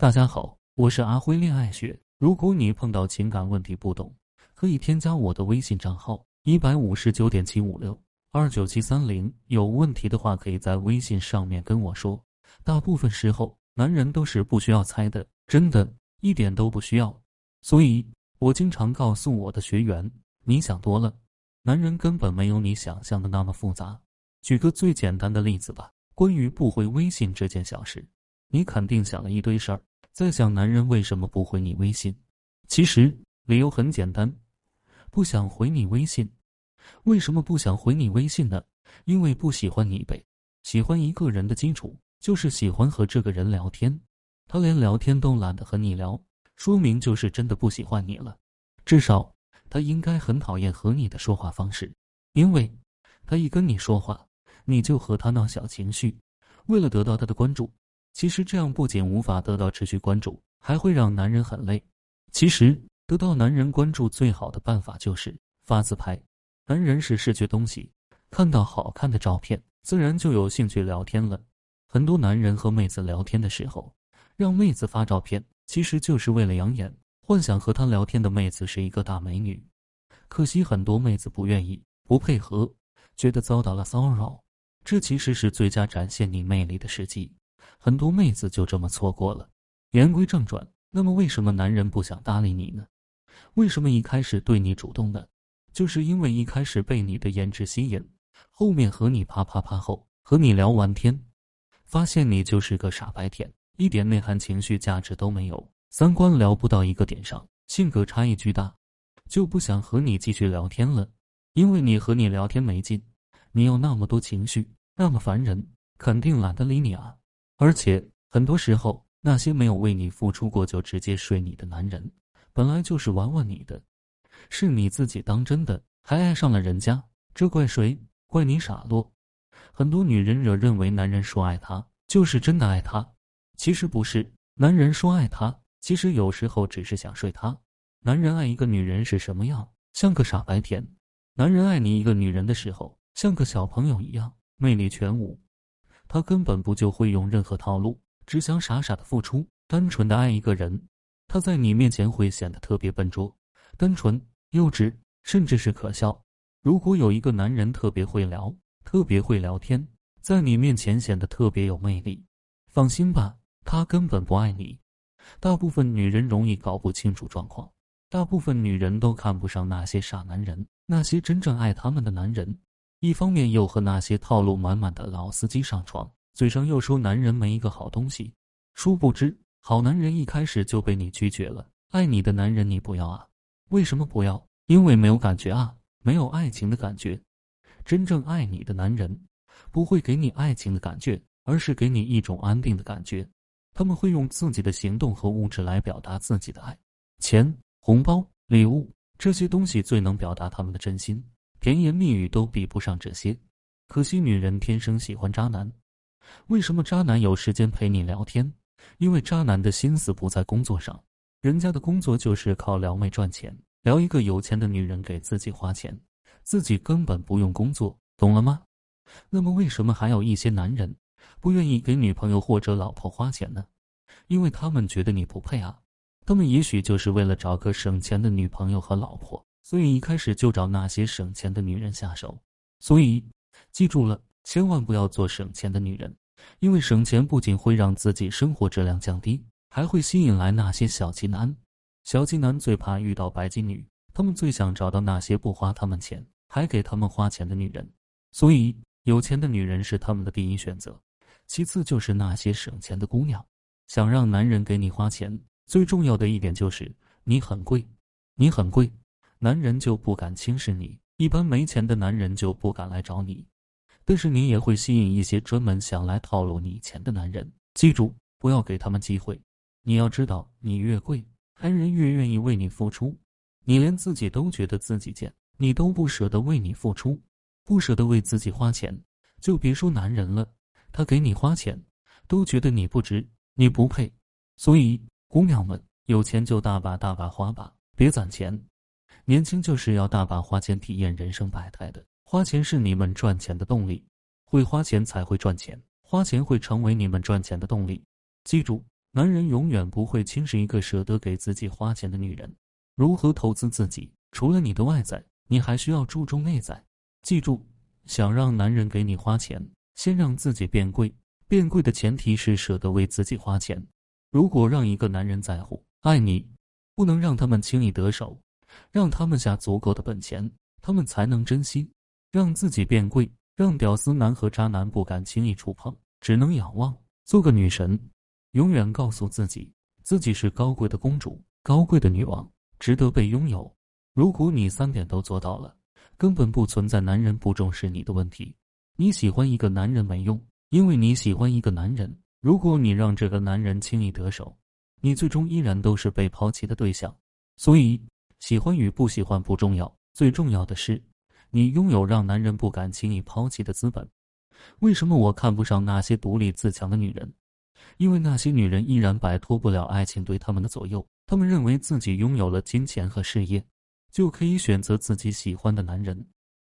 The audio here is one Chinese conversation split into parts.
大家好，我是阿辉恋爱学。如果你碰到情感问题不懂，可以添加我的微信账号一百五十九点七五六二九七三零。有问题的话，可以在微信上面跟我说。大部分时候，男人都是不需要猜的，真的一点都不需要。所以我经常告诉我的学员，你想多了，男人根本没有你想象的那么复杂。举个最简单的例子吧，关于不回微信这件小事，你肯定想了一堆事儿。在想男人为什么不回你微信？其实理由很简单，不想回你微信。为什么不想回你微信呢？因为不喜欢你呗。喜欢一个人的基础就是喜欢和这个人聊天。他连聊天都懒得和你聊，说明就是真的不喜欢你了。至少他应该很讨厌和你的说话方式，因为他一跟你说话，你就和他闹小情绪，为了得到他的关注。其实这样不仅无法得到持续关注，还会让男人很累。其实得到男人关注最好的办法就是发自拍。男人是视觉东西，看到好看的照片，自然就有兴趣聊天了。很多男人和妹子聊天的时候，让妹子发照片，其实就是为了养眼，幻想和他聊天的妹子是一个大美女。可惜很多妹子不愿意，不配合，觉得遭到了骚扰。这其实是最佳展现你魅力的时机。很多妹子就这么错过了。言归正传，那么为什么男人不想搭理你呢？为什么一开始对你主动呢？就是因为一开始被你的颜值吸引，后面和你啪啪啪后，和你聊完天，发现你就是个傻白甜，一点内涵、情绪价值都没有，三观聊不到一个点上，性格差异巨大，就不想和你继续聊天了。因为你和你聊天没劲，你有那么多情绪，那么烦人，肯定懒得理你啊。而且很多时候，那些没有为你付出过就直接睡你的男人，本来就是玩玩你的，是你自己当真的，还爱上了人家，这怪谁？怪你傻落。很多女人惹认为男人说爱她就是真的爱她，其实不是。男人说爱她，其实有时候只是想睡她。男人爱一个女人是什么样？像个傻白甜。男人爱你一个女人的时候，像个小朋友一样，魅力全无。他根本不就会用任何套路，只想傻傻的付出，单纯的爱一个人。他在你面前会显得特别笨拙、单纯、幼稚，甚至是可笑。如果有一个男人特别会聊，特别会聊天，在你面前显得特别有魅力，放心吧，他根本不爱你。大部分女人容易搞不清楚状况，大部分女人都看不上那些傻男人，那些真正爱他们的男人。一方面又和那些套路满满的老司机上床，嘴上又说男人没一个好东西，殊不知好男人一开始就被你拒绝了。爱你的男人你不要啊？为什么不要？因为没有感觉啊，没有爱情的感觉。真正爱你的男人不会给你爱情的感觉，而是给你一种安定的感觉。他们会用自己的行动和物质来表达自己的爱，钱、红包、礼物这些东西最能表达他们的真心。甜言蜜语都比不上这些，可惜女人天生喜欢渣男。为什么渣男有时间陪你聊天？因为渣男的心思不在工作上，人家的工作就是靠撩妹赚钱，撩一个有钱的女人给自己花钱，自己根本不用工作，懂了吗？那么为什么还有一些男人不愿意给女朋友或者老婆花钱呢？因为他们觉得你不配啊。他们也许就是为了找个省钱的女朋友和老婆。所以一开始就找那些省钱的女人下手，所以记住了，千万不要做省钱的女人，因为省钱不仅会让自己生活质量降低，还会吸引来那些小气男。小气男最怕遇到白金女，他们最想找到那些不花他们钱还给他们花钱的女人。所以有钱的女人是他们的第一选择，其次就是那些省钱的姑娘。想让男人给你花钱，最重要的一点就是你很贵，你很贵。男人就不敢轻视你，一般没钱的男人就不敢来找你，但是你也会吸引一些专门想来套路你钱的男人。记住，不要给他们机会。你要知道，你越贵，男人越愿意为你付出。你连自己都觉得自己贱，你都不舍得为你付出，不舍得为自己花钱，就别说男人了。他给你花钱，都觉得你不值，你不配。所以，姑娘们，有钱就大把大把花吧，别攒钱。年轻就是要大把花钱体验人生百态的，花钱是你们赚钱的动力，会花钱才会赚钱，花钱会成为你们赚钱的动力。记住，男人永远不会轻视一个舍得给自己花钱的女人。如何投资自己？除了你的外在，你还需要注重内在。记住，想让男人给你花钱，先让自己变贵。变贵的前提是舍得为自己花钱。如果让一个男人在乎、爱你，不能让他们轻易得手，让他们下足够的本钱，他们才能珍惜。让自己变贵，让屌丝男和渣男不敢轻易触碰，只能仰望。做个女神，永远告诉自己，自己是高贵的公主，高贵的女王，值得被拥有。如果你三点都做到了，根本不存在男人不重视你的问题。你喜欢一个男人没用，因为你喜欢一个男人。如果你让这个男人轻易得手，你最终依然都是被抛弃的对象。所以，喜欢与不喜欢不重要，最重要的是，你拥有让男人不敢轻易抛弃的资本。为什么我看不上那些独立自强的女人？因为那些女人依然摆脱不了爱情对他们的左右。她们认为自己拥有了金钱和事业，就可以选择自己喜欢的男人。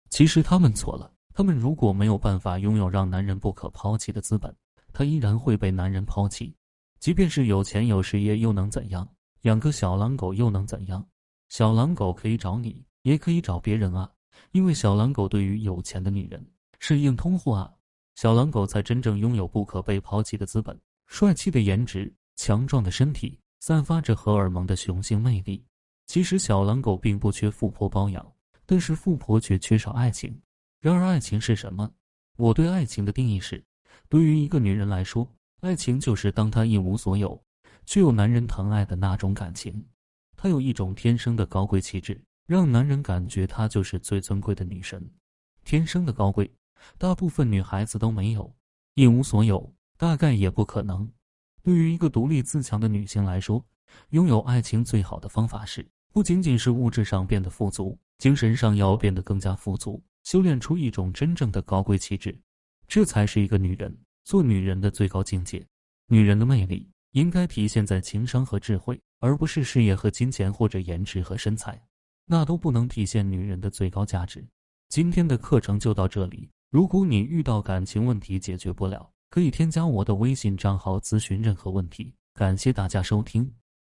其实她们错了。她们如果没有办法拥有让男人不可抛弃的资本，他依然会被男人抛弃，即便是有钱有事业又能怎样？养个小狼狗又能怎样？小狼狗可以找你，也可以找别人啊，因为小狼狗对于有钱的女人是硬通货啊。小狼狗才真正拥有不可被抛弃的资本：帅气的颜值、强壮的身体、散发着荷尔蒙的雄性魅力。其实小狼狗并不缺富婆包养，但是富婆却缺少爱情。然而爱情是什么？我对爱情的定义是。对于一个女人来说，爱情就是当她一无所有，却有男人疼爱的那种感情。她有一种天生的高贵气质，让男人感觉她就是最尊贵的女神。天生的高贵，大部分女孩子都没有。一无所有，大概也不可能。对于一个独立自强的女性来说，拥有爱情最好的方法是，不仅仅是物质上变得富足，精神上要变得更加富足，修炼出一种真正的高贵气质。这才是一个女人做女人的最高境界。女人的魅力应该体现在情商和智慧，而不是事业和金钱或者颜值和身材，那都不能体现女人的最高价值。今天的课程就到这里。如果你遇到感情问题解决不了，可以添加我的微信账号咨询任何问题。感谢大家收听。